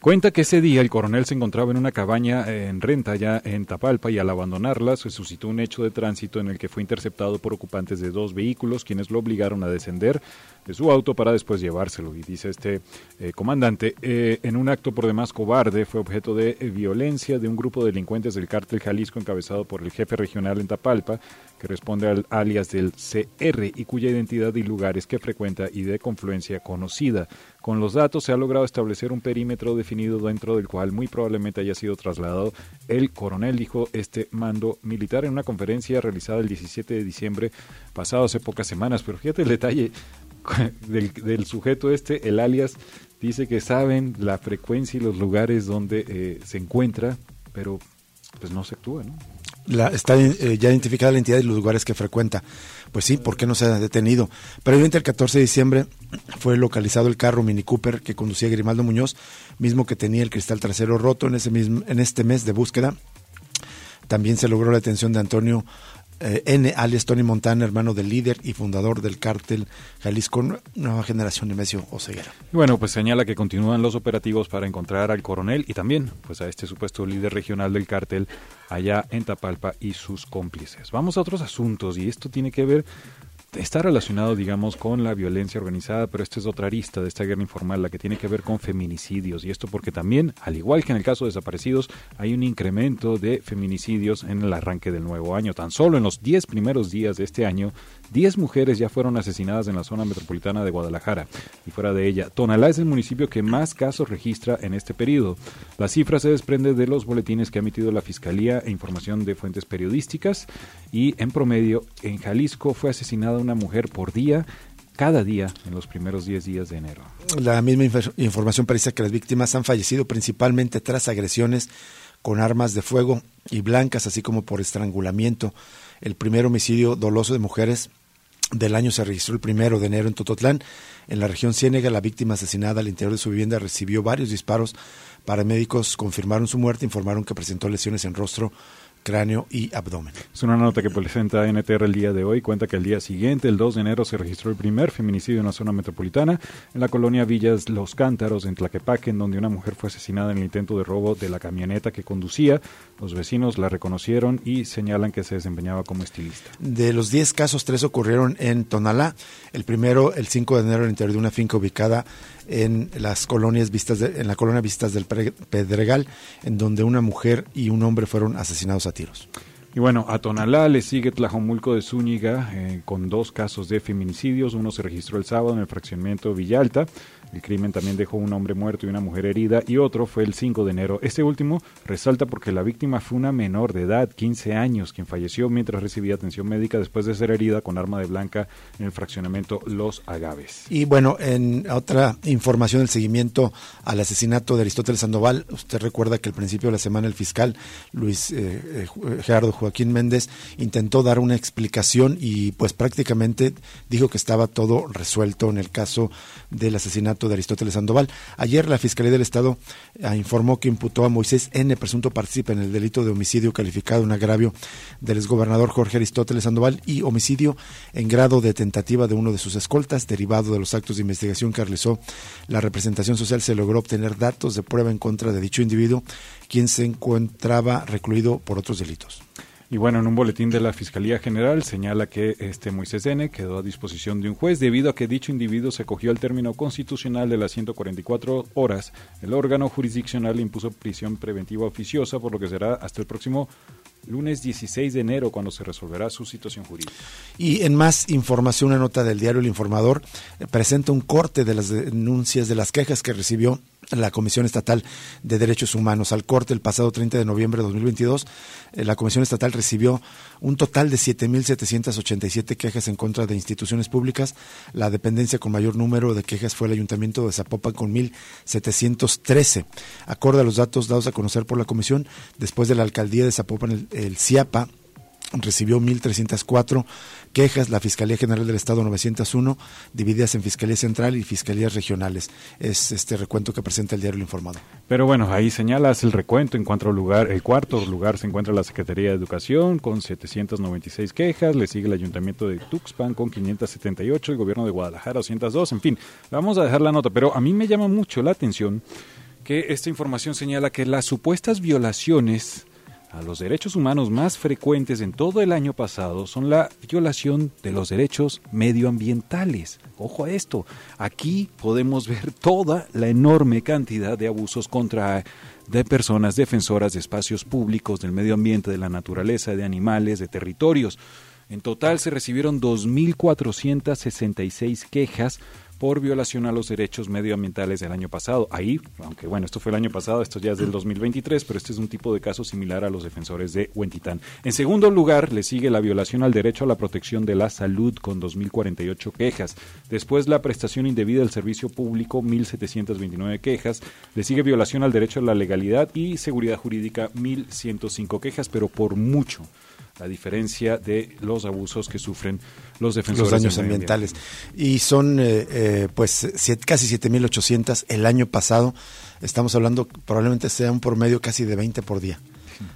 B: Cuenta que ese día el coronel se encontraba en una cabaña en renta ya en Tapalpa y al abandonarla se suscitó un hecho de tránsito en el que fue interceptado por ocupantes de dos vehículos quienes lo obligaron a descender de su auto para después llevárselo. Y dice este eh, comandante, eh, en un acto por demás cobarde fue objeto de eh, violencia de un grupo de delincuentes del cártel Jalisco encabezado por el jefe regional en Tapalpa, que responde al alias del CR y cuya identidad y lugares que frecuenta y de confluencia conocida. Con los datos se ha logrado establecer un perímetro definido dentro del cual muy probablemente haya sido trasladado el coronel, dijo este mando militar en una conferencia realizada el 17 de diciembre pasado hace pocas semanas. Pero fíjate el detalle (laughs) del, sujeto este, el alias, dice que saben la frecuencia y los lugares donde eh, se encuentra, pero pues no se actúa, ¿no?
A: La, está eh, ya identificada la entidad y los lugares que frecuenta. Pues sí, ¿por qué no se ha detenido? Previamente el 14 de diciembre fue localizado el carro Mini Cooper que conducía Grimaldo Muñoz, mismo que tenía el cristal trasero roto en, ese en este mes de búsqueda. También se logró la detención de Antonio eh, N, alias Tony Montana, hermano del líder y fundador del cártel Jalisco Nueva Generación de Mesio Oseguera.
B: Bueno, pues señala que continúan los operativos para encontrar al coronel y también pues a este supuesto líder regional del cártel allá en Tapalpa y sus cómplices. Vamos a otros asuntos y esto tiene que ver está relacionado, digamos, con la violencia organizada, pero esta es otra arista de esta guerra informal, la que tiene que ver con feminicidios. Y esto porque también, al igual que en el caso de desaparecidos, hay un incremento de feminicidios en el arranque del nuevo año. Tan solo en los 10 primeros días de este año, 10 mujeres ya fueron asesinadas en la zona metropolitana de Guadalajara. Y fuera de ella, Tonalá es el municipio que más casos registra en este periodo. La cifra se desprende de los boletines que ha emitido la Fiscalía e información de fuentes periodísticas. Y en promedio, en Jalisco fue asesinada una mujer por día cada día en los primeros 10 días de enero.
A: La misma información parece que las víctimas han fallecido principalmente tras agresiones con armas de fuego y blancas, así como por estrangulamiento. El primer homicidio doloso de mujeres del año se registró el primero de enero en Tototlán. En la región Ciénega, la víctima asesinada al interior de su vivienda recibió varios disparos. Paramédicos confirmaron su muerte, informaron que presentó lesiones en rostro, cráneo y abdomen.
B: Es una nota que presenta NTR el día de hoy. Cuenta que el día siguiente, el 2 de enero, se registró el primer feminicidio en la zona metropolitana, en la colonia Villas Los Cántaros, en Tlaquepaque, en donde una mujer fue asesinada en el intento de robo de la camioneta que conducía. Los vecinos la reconocieron y señalan que se desempeñaba como estilista.
A: De los 10 casos, tres ocurrieron en Tonalá. El primero, el 5 de enero, en el interior de una finca ubicada en las colonias vistas en la colonia Vistas del Pedregal, en donde una mujer y un hombre fueron asesinados tiros.
B: Y bueno, a Tonalá le sigue Tlajomulco de Zúñiga eh, con dos casos de feminicidios. Uno se registró el sábado en el fraccionamiento Villalta el crimen también dejó un hombre muerto y una mujer herida y otro fue el 5 de enero. Este último resalta porque la víctima fue una menor de edad, 15 años, quien falleció mientras recibía atención médica después de ser herida con arma de blanca en el fraccionamiento Los Agaves.
A: Y bueno, en otra información del seguimiento al asesinato de Aristóteles Sandoval, usted recuerda que al principio de la semana el fiscal Luis eh, eh, Gerardo Joaquín Méndez intentó dar una explicación y pues prácticamente dijo que estaba todo resuelto en el caso del asesinato de Aristóteles Sandoval. Ayer la Fiscalía del Estado ah, informó que imputó a Moisés N., presunto participa en el delito de homicidio calificado en agravio del exgobernador Jorge Aristóteles Sandoval y homicidio en grado de tentativa de uno de sus escoltas, derivado de los actos de investigación que realizó la representación social, se logró obtener datos de prueba en contra de dicho individuo, quien se encontraba recluido por otros delitos.
B: Y bueno, en un boletín de la Fiscalía General señala que este Moisés N. quedó a disposición de un juez debido a que dicho individuo se acogió al término constitucional de las 144 horas. El órgano jurisdiccional le impuso prisión preventiva oficiosa, por lo que será hasta el próximo lunes 16 de enero cuando se resolverá su situación jurídica.
A: Y en más información, una nota del diario El Informador eh, presenta un corte de las denuncias de las quejas que recibió la Comisión Estatal de Derechos Humanos. Al corte el pasado 30 de noviembre de 2022, eh, la Comisión Estatal recibió un total de 7.787 quejas en contra de instituciones públicas. La dependencia con mayor número de quejas fue el Ayuntamiento de Zapopan con 1.713. Acorde a los datos dados a conocer por la Comisión, después de la Alcaldía de Zapopan, el, el CIAPA recibió 1.304 quejas, la Fiscalía General del Estado 901, divididas en Fiscalía Central y Fiscalías Regionales. Es este recuento que presenta el diario Informado.
B: Pero bueno, ahí señalas el recuento. En cuanto lugar, el cuarto lugar se encuentra la Secretaría de Educación con 796 quejas, le sigue el Ayuntamiento de Tuxpan con 578, el Gobierno de Guadalajara 202, en fin, vamos a dejar la nota, pero a mí me llama mucho la atención que esta información señala que las supuestas violaciones a los derechos humanos más frecuentes en todo el año pasado son la violación de los derechos medioambientales. Ojo a esto, aquí podemos ver toda la enorme cantidad de abusos contra de personas defensoras de espacios públicos, del medio ambiente, de la naturaleza, de animales, de territorios. En total se recibieron 2.466 quejas por violación a los derechos medioambientales del año pasado. Ahí, aunque bueno, esto fue el año pasado, esto ya es del 2023, pero este es un tipo de caso similar a los defensores de Huentitán. En segundo lugar, le sigue la violación al derecho a la protección de la salud con 2.048 quejas. Después, la prestación indebida del servicio público, 1.729 quejas. Le sigue violación al derecho a la legalidad y seguridad jurídica, 1.105 quejas, pero por mucho la diferencia de los abusos que sufren los defensores.
A: Los daños ambientales. Y son eh, eh, pues casi 7.800 el año pasado. Estamos hablando, probablemente sea un promedio casi de 20 por día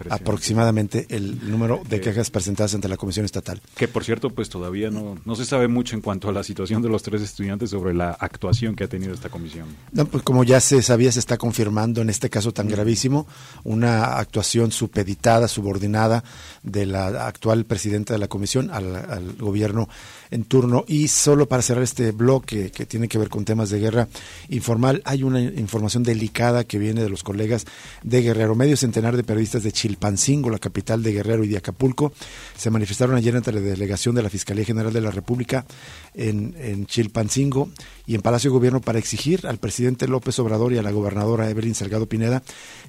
A: aproximadamente el número de quejas presentadas ante la Comisión Estatal.
B: Que por cierto, pues todavía no, no se sabe mucho en cuanto a la situación de los tres estudiantes sobre la actuación que ha tenido esta comisión.
A: No, pues como ya se sabía, se está confirmando en este caso tan gravísimo una actuación supeditada, subordinada de la actual presidenta de la comisión al, al gobierno en turno. Y solo para cerrar este bloque que tiene que ver con temas de guerra informal, hay una información delicada que viene de los colegas de Guerrero. Medio centenar de periodistas de Chilpancingo, la capital de Guerrero y de Acapulco, se manifestaron ayer ante la delegación de la Fiscalía General de la República en, en Chilpancingo y en Palacio de Gobierno para exigir al presidente López Obrador y a la gobernadora Evelyn Salgado Pineda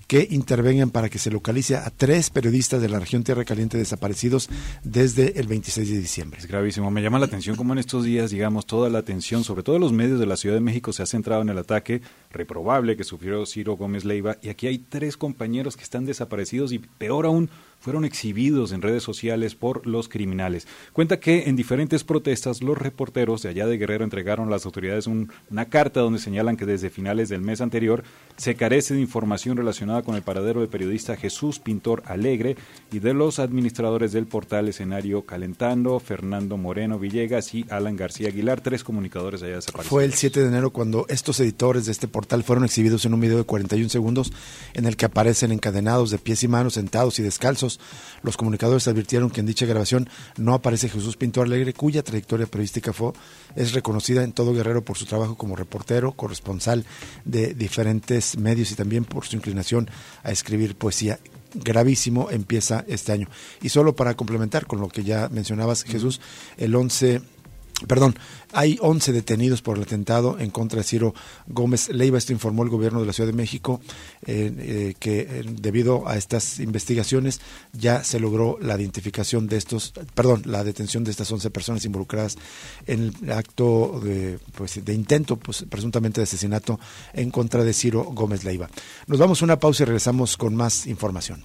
A: que intervengan para que se localice a tres periodistas de la región Tierra Caliente desaparecidos desde el 26 de diciembre.
B: Es gravísimo. Me llama la atención cómo en estos días, digamos, toda la atención, sobre todo los medios de la Ciudad de México, se ha centrado en el ataque reprobable que sufrió Ciro Gómez Leiva. Y aquí hay tres compañeros que están desaparecidos y peor aún, fueron exhibidos en redes sociales por los criminales. Cuenta que en diferentes protestas los reporteros de allá de Guerrero entregaron a las autoridades una carta donde señalan que desde finales del mes anterior se carece de información relacionada con el paradero del periodista Jesús Pintor Alegre y de los administradores del portal Escenario Calentando, Fernando Moreno Villegas y Alan García Aguilar, tres comunicadores allá desaparecidos.
A: Fue el 7 de enero cuando estos editores de este portal fueron exhibidos en un video de 41 segundos en el que aparecen encadenados de pies y manos, sentados y descalzos los comunicadores advirtieron que en dicha grabación no aparece Jesús Pintor Alegre, cuya trayectoria periodística fue, es reconocida en todo Guerrero por su trabajo como reportero, corresponsal de diferentes medios y también por su inclinación a escribir poesía gravísimo empieza este año. Y solo para complementar con lo que ya mencionabas, Jesús, el 11 Perdón, hay 11 detenidos por el atentado en contra de Ciro Gómez Leiva. Esto informó el gobierno de la Ciudad de México, eh, eh, que eh, debido a estas investigaciones ya se logró la identificación de estos, perdón, la detención de estas 11 personas involucradas en el acto de, pues, de intento, pues, presuntamente de asesinato en contra de Ciro Gómez Leiva. Nos vamos una pausa y regresamos con más información.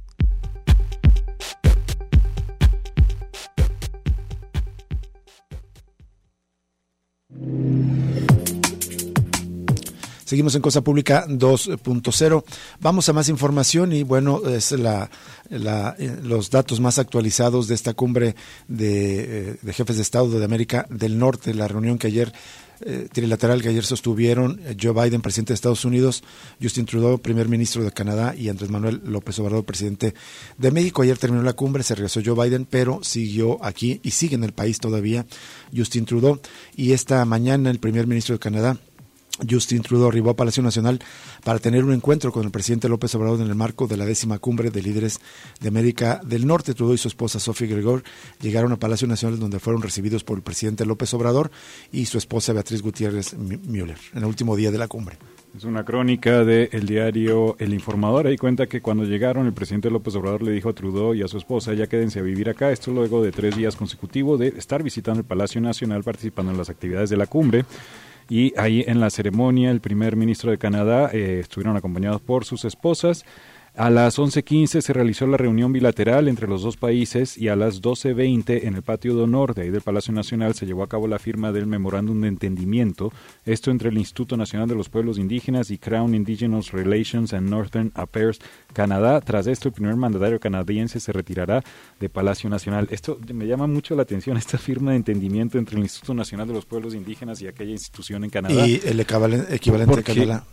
A: Seguimos en Cosa Pública 2.0. Vamos a más información y bueno, es la, eh, los datos más actualizados de esta cumbre de, de jefes de Estado de América del Norte, la reunión que ayer eh, trilateral que ayer sostuvieron eh, Joe Biden, presidente de Estados Unidos, Justin Trudeau, primer ministro de Canadá, y Andrés Manuel López Obrador, presidente de México. Ayer terminó la cumbre, se regresó Joe Biden, pero siguió aquí y sigue en el país todavía Justin Trudeau. Y esta mañana el primer ministro de Canadá, Justin Trudeau arribó a Palacio Nacional para tener un encuentro con el presidente López Obrador en el marco de la décima cumbre de líderes de América del Norte. Trudeau y su esposa Sofía Gregor llegaron a Palacio Nacional donde fueron recibidos por el presidente López Obrador y su esposa Beatriz Gutiérrez Müller en el último día de la cumbre.
B: Es una crónica del diario El Informador. Ahí cuenta que cuando llegaron, el presidente López Obrador le dijo a Trudeau y a su esposa, ya quédense a vivir acá. Esto luego de tres días consecutivos de estar visitando el Palacio Nacional, participando en las actividades de la cumbre. Y ahí en la ceremonia el primer ministro de Canadá eh, estuvieron acompañados por sus esposas. A las 11.15 se realizó la reunión bilateral entre los dos países y a las 12.20 en el patio de honor de ahí del Palacio Nacional se llevó a cabo la firma del memorándum de entendimiento, esto entre el Instituto Nacional de los Pueblos Indígenas y Crown Indigenous Relations and Northern Affairs Canadá. Tras esto, el primer mandatario canadiense se retirará de Palacio Nacional. Esto me llama mucho la atención, esta firma de entendimiento entre el Instituto Nacional de los Pueblos Indígenas y aquella institución en Canadá.
A: Y el equivalente Canadá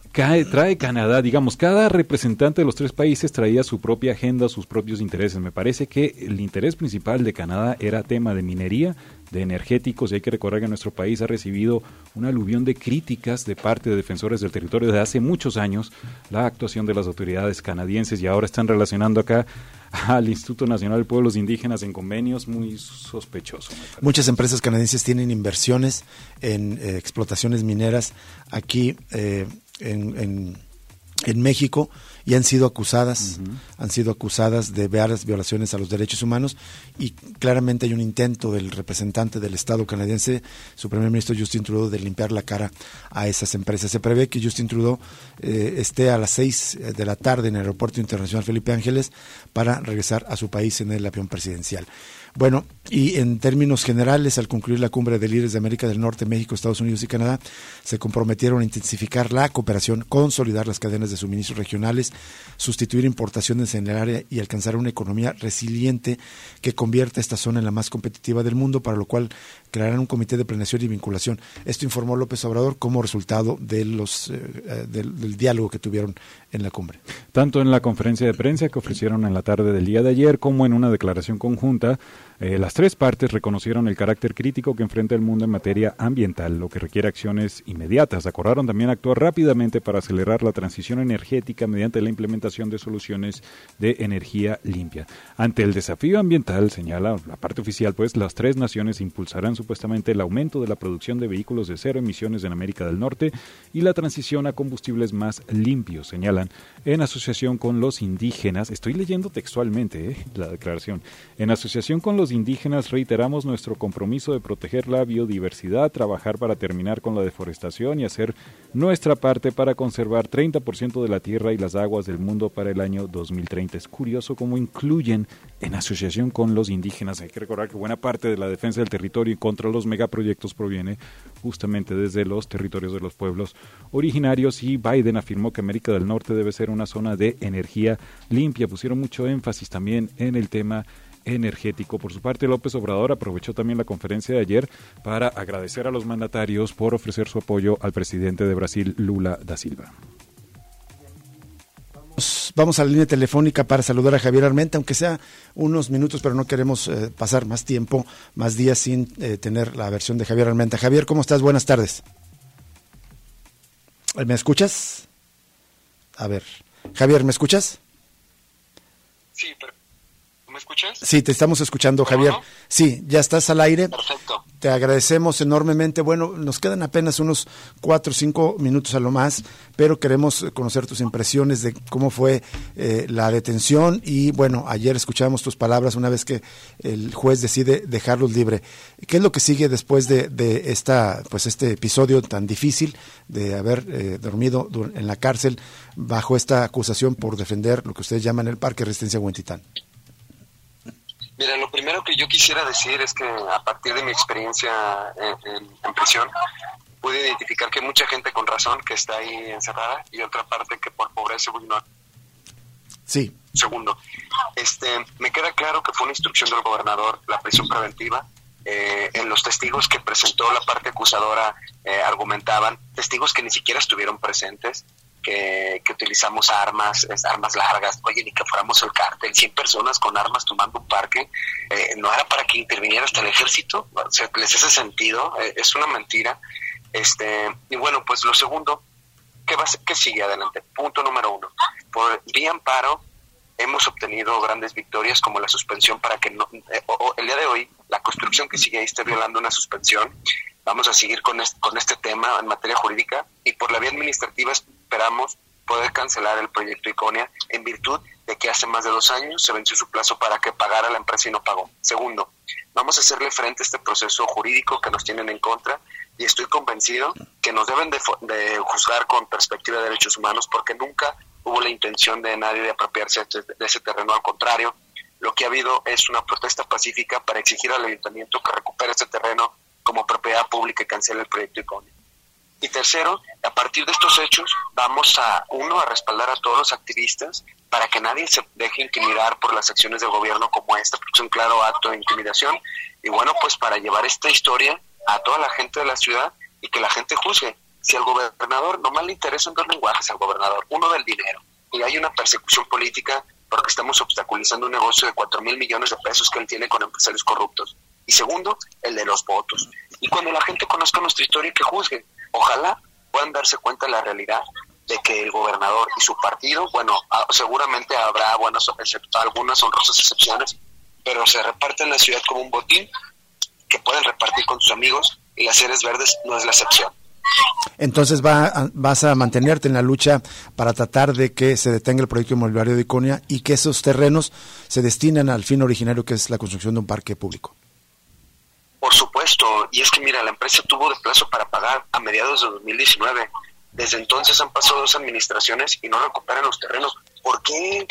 B: trae Canadá, digamos, cada representante de los tres países traía su propia agenda, sus propios intereses. Me parece que el interés principal de Canadá era tema de minería, de energéticos, y hay que recordar que nuestro país ha recibido una aluvión de críticas de parte de defensores del territorio desde hace muchos años la actuación de las autoridades canadienses y ahora están relacionando acá al Instituto Nacional de Pueblos Indígenas en convenios muy sospechoso.
A: Muchas empresas canadienses tienen inversiones en eh, explotaciones mineras aquí. Eh, en, en, México y han sido acusadas, han sido acusadas de varias violaciones a los derechos humanos y claramente hay un intento del representante del Estado canadiense, su primer ministro Justin Trudeau, de limpiar la cara a esas empresas. Se prevé que Justin Trudeau eh, esté a las seis de la tarde en el Aeropuerto Internacional Felipe Ángeles para regresar a su país en el avión presidencial. Bueno, y en términos generales, al concluir la cumbre de líderes de América del Norte, México, Estados Unidos y Canadá, se comprometieron a intensificar la cooperación, consolidar las cadenas de suministro regionales, sustituir importaciones en el área y alcanzar una economía resiliente que convierta esta zona en la más competitiva del mundo, para lo cual crearán un comité de planeación y vinculación. Esto informó López Obrador como resultado de los, eh, eh, del diálogo que tuvieron en la cumbre.
B: Tanto en la conferencia de prensa que ofrecieron en la tarde del día de ayer como en una declaración conjunta, eh, las tres partes reconocieron el carácter crítico que enfrenta el mundo en materia ambiental, lo que requiere acciones inmediatas. Acordaron también actuar rápidamente para acelerar la transición energética mediante la implementación de soluciones de energía limpia. Ante el desafío ambiental, señala la parte oficial, pues las tres naciones impulsarán supuestamente el aumento de la producción de vehículos de cero emisiones en América del Norte y la transición a combustibles más limpios, señalan, en asociación con los indígenas. Estoy leyendo textualmente eh, la declaración. En asociación con los indígenas reiteramos nuestro compromiso de proteger la biodiversidad, trabajar para terminar con la deforestación y hacer nuestra parte para conservar 30% de la tierra y las aguas del mundo para el año 2030. Es curioso cómo incluyen en asociación con los indígenas. Hay que recordar que buena parte de la defensa del territorio y contra los megaproyectos proviene justamente desde los territorios de los pueblos originarios y Biden afirmó que América del Norte debe ser una zona de energía limpia. Pusieron mucho énfasis también en el tema energético. Por su parte, López Obrador aprovechó también la conferencia de ayer para agradecer a los mandatarios por ofrecer su apoyo al presidente de Brasil, Lula da Silva.
A: Vamos a la línea telefónica para saludar a Javier Armenta, aunque sea unos minutos, pero no queremos eh, pasar más tiempo, más días sin eh, tener la versión de Javier Armenta. Javier, ¿cómo estás? Buenas tardes. ¿Me escuchas? A ver. Javier, ¿me escuchas?
I: Sí, pero escuchas?
A: Sí, te estamos escuchando, Javier. Sí, ya estás al aire.
I: Perfecto.
A: Te agradecemos enormemente. Bueno, nos quedan apenas unos cuatro o cinco minutos a lo más, pero queremos conocer tus impresiones de cómo fue eh, la detención y bueno, ayer escuchamos tus palabras una vez que el juez decide dejarlos libre. ¿Qué es lo que sigue después de, de esta, pues este episodio tan difícil de haber eh, dormido en la cárcel bajo esta acusación por defender lo que ustedes llaman el Parque Resistencia Huentitán?
I: Mira, lo primero que yo quisiera decir es que a partir de mi experiencia en, prisión, pude identificar que hay mucha gente con razón que está ahí encerrada y otra parte que por pobreza no.
A: Sí.
I: Segundo, este, me queda claro que fue una instrucción del gobernador la prisión preventiva. Eh, en los testigos que presentó la parte acusadora eh, argumentaban testigos que ni siquiera estuvieron presentes, que, utilizamos armas, armas largas, oye, ni que fuéramos el cártel, 100 personas con armas tomando un parque, eh, no era para que interviniera hasta el ejército, o sea, les hace sentido, es una mentira. Este, y bueno, pues lo segundo, ¿qué, va, ¿qué sigue adelante? Punto número uno. Por vía amparo hemos obtenido grandes victorias como la suspensión para que no, eh, el día de hoy la construcción que sigue ahí esté violando una suspensión. Vamos a seguir con este, con este tema en materia jurídica y por la vía administrativa esperamos poder cancelar el proyecto Iconia en virtud de que hace más de dos años se venció su plazo para que pagara la empresa y no pagó. Segundo, vamos a hacerle frente a este proceso jurídico que nos tienen en contra y estoy convencido que nos deben de, juzgar con perspectiva de derechos humanos porque nunca hubo la intención de nadie de apropiarse de ese terreno, al contrario, lo que ha habido es una protesta pacífica para exigir al ayuntamiento que recupere este terreno como propiedad pública y cancele el proyecto icónico. Y tercero, a partir de estos hechos, vamos a, uno, a respaldar a todos los activistas para que nadie se deje intimidar por las acciones del gobierno como esta, porque es un claro acto de intimidación. Y bueno, pues para llevar esta historia a toda la gente de la ciudad y que la gente juzgue. Si al gobernador nomás le interesan dos lenguajes al gobernador, uno del dinero, y hay una persecución política porque estamos obstaculizando un negocio de cuatro mil millones de pesos que él tiene con empresarios corruptos. Y segundo, el de los votos. Y cuando la gente conozca nuestra historia, que juzgue. Ojalá puedan darse cuenta de la realidad de que el gobernador y su partido, bueno, seguramente habrá buenas, algunas honrosas excepciones, pero se reparte en la ciudad como un botín que pueden repartir con sus amigos y las seres verdes no es la excepción.
A: Entonces va vas a mantenerte en la lucha para tratar de que se detenga el proyecto inmobiliario de Iconia y que esos terrenos se destinen al fin originario que es la construcción de un parque público.
I: Por supuesto, y es que mira, la empresa tuvo de plazo para pagar a mediados de 2019. Desde entonces han pasado dos administraciones y no recuperan los terrenos. ¿Por qué?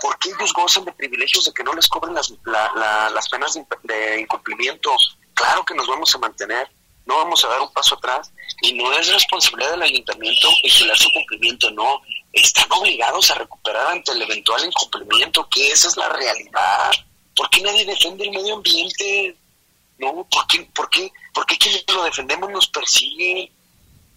I: ¿Por qué ellos gozan de privilegios de que no les cobren las, las penas de incumplimiento? Claro que nos vamos a mantener, no vamos a dar un paso atrás y no es responsabilidad del ayuntamiento vigilar su cumplimiento, no. Están obligados a recuperar ante el eventual incumplimiento, que esa es la realidad. ¿Por qué nadie defiende el medio ambiente? No, ¿por qué, por qué, quienes lo defendemos nos persiguen?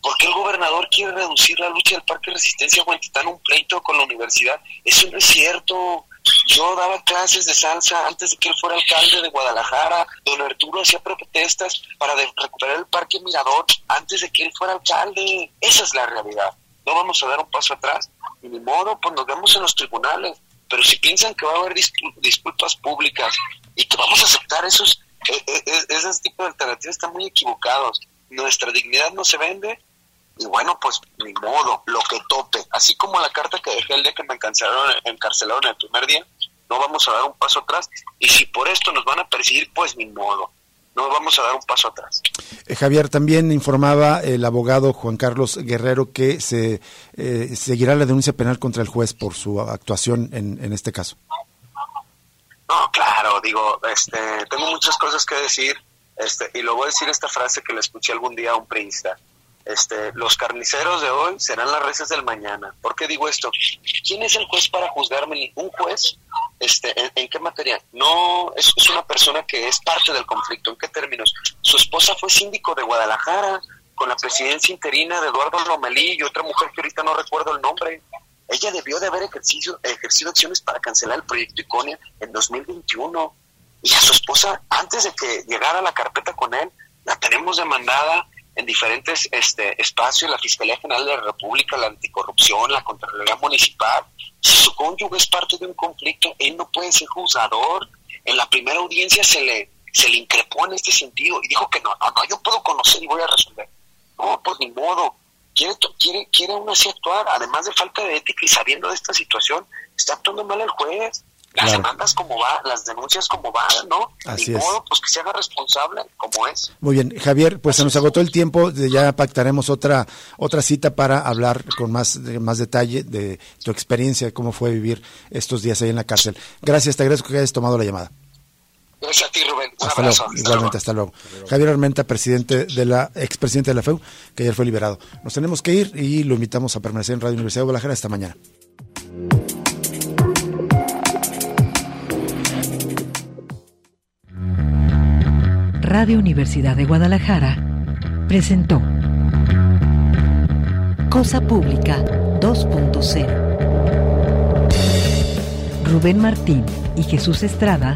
I: ¿Por qué el gobernador quiere reducir la lucha del Parque Resistencia Huentitán un pleito con la universidad? Eso no es cierto. Yo daba clases de salsa antes de que él fuera alcalde de Guadalajara. Don Arturo hacía protestas para recuperar el Parque Mirador antes de que él fuera alcalde. Esa es la realidad. No vamos a dar un paso atrás. Y ni modo, pues nos vemos en los tribunales. Pero si piensan que va a haber disculpas públicas y que vamos a aceptar esos, ese tipo de alternativas, están muy equivocados. Nuestra dignidad no se vende y bueno, pues ni modo, lo que tope. Así como la carta que dejé el día que me encarcelaron, encarcelaron el primer día, no vamos a dar un paso atrás. Y si por esto nos van a perseguir, pues ni modo. No vamos a dar un paso atrás.
A: Eh, Javier, también informaba el abogado Juan Carlos Guerrero que se eh, seguirá la denuncia penal contra el juez por su actuación en este caso.
I: No, claro, digo, este, tengo muchas cosas que decir, este, y lo voy a decir esta frase que le escuché algún día a un priista este, los carniceros de hoy serán las reces del mañana. ¿Por qué digo esto? ¿Quién es el juez para juzgarme? ¿Un juez? Este, ¿en, qué materia? No, es, una persona que es parte del conflicto. ¿En qué términos? Su esposa fue síndico de Guadalajara con la presidencia interina de Eduardo Lomelí y otra mujer que ahorita no recuerdo el nombre. Ella debió de haber ejercido, ejercido acciones para cancelar el proyecto Iconia en 2021. Y a su esposa, antes de que llegara la carpeta con él, la tenemos demandada en diferentes este, espacios, la Fiscalía General de la República, la Anticorrupción, la Contraloría Municipal. Si su cónyuge es parte de un conflicto, él no puede ser juzgador. En la primera audiencia se le, se le increpó en este sentido y dijo que no, no, yo puedo conocer y voy a resolver. No, pues ni modo. Quiere, quiere, quiere aún así actuar, además de falta de ética y sabiendo de esta situación, está actuando mal el juez las demandas como va, las denuncias como van, ¿no? Así Ni modo, pues que se haga responsable como es.
A: Muy bien, Javier, pues se nos agotó el tiempo, ya pactaremos otra otra cita para hablar con más más detalle de tu experiencia, cómo fue vivir estos días ahí en la cárcel. Gracias, te agradezco que hayas tomado la llamada.
I: Gracias a ti, Rubén. Un
A: hasta
I: abrazo.
A: luego. Igualmente, hasta luego. Javier Armenta, presidente de la, expresidente de la FEU, que ayer fue liberado. Nos tenemos que ir y lo invitamos a permanecer en Radio Universidad de Guadalajara esta mañana.
G: Radio Universidad de Guadalajara presentó Cosa Pública 2.0. Rubén Martín y Jesús Estrada